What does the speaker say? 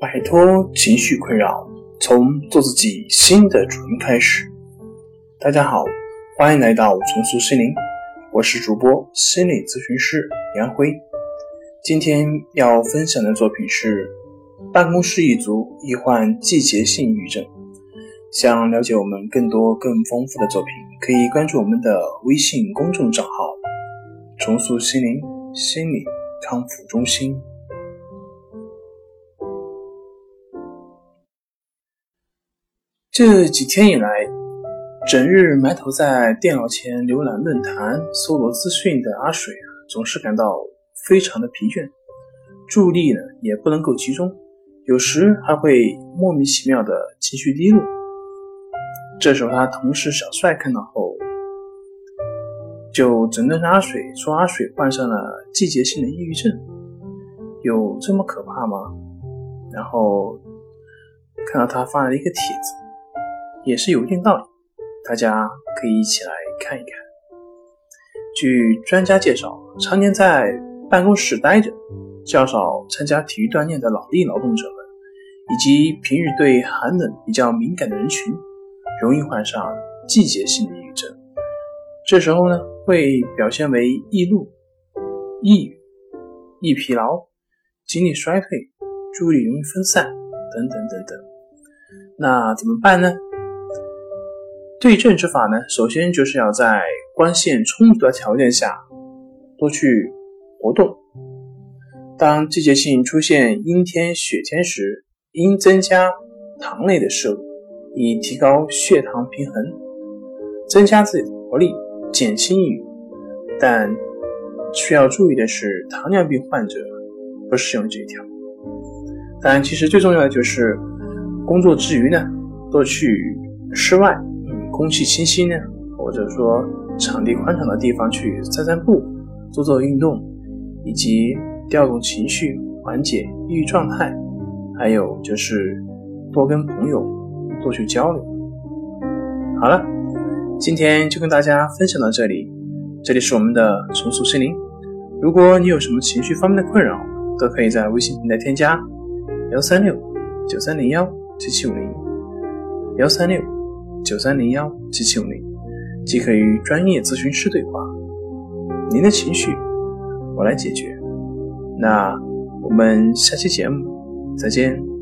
摆脱情绪困扰，从做自己新的主人开始。大家好，欢迎来到重塑心灵，我是主播心理咨询师杨辉。今天要分享的作品是《办公室一族易患季节性抑郁症》。想了解我们更多更丰富的作品，可以关注我们的微信公众账号“重塑心灵心理康复中心”。这几天以来，整日埋头在电脑前浏览论坛、搜罗资讯的阿水啊，总是感到非常的疲倦，注意力呢也不能够集中，有时还会莫名其妙的情绪低落。这时候，他同事小帅看到后，就诊断阿水，说阿水患上了季节性的抑郁症，有这么可怕吗？然后看到他发了一个帖子。也是有一定道理，大家可以一起来看一看。据专家介绍，常年在办公室待着、较少参加体育锻炼的脑力劳动者们，以及平日对寒冷比较敏感的人群，容易患上季节性抑郁症。这时候呢，会表现为易怒、抑郁、易疲劳、精力衰退、注意力容易分散等等等等。那怎么办呢？对症之法呢，首先就是要在光线充足的条件下多去活动。当季节性出现阴天、雪天时，应增加糖类的摄入，以提高血糖平衡，增加自己的活力，减轻抑郁。但需要注意的是，糖尿病患者不适用这一条。但其实最重要的就是工作之余呢，多去室外。空气清新呢，或者说场地宽敞的地方去散散步、做做运动，以及调动情绪、缓解抑郁状态，还有就是多跟朋友多去交流。好了，今天就跟大家分享到这里。这里是我们的重塑心灵。如果你有什么情绪方面的困扰，都可以在微信平台添加幺三六九三零幺七七五零幺三六。九三零幺七七五零，即可与专业咨询师对话。您的情绪，我来解决。那我们下期节目再见。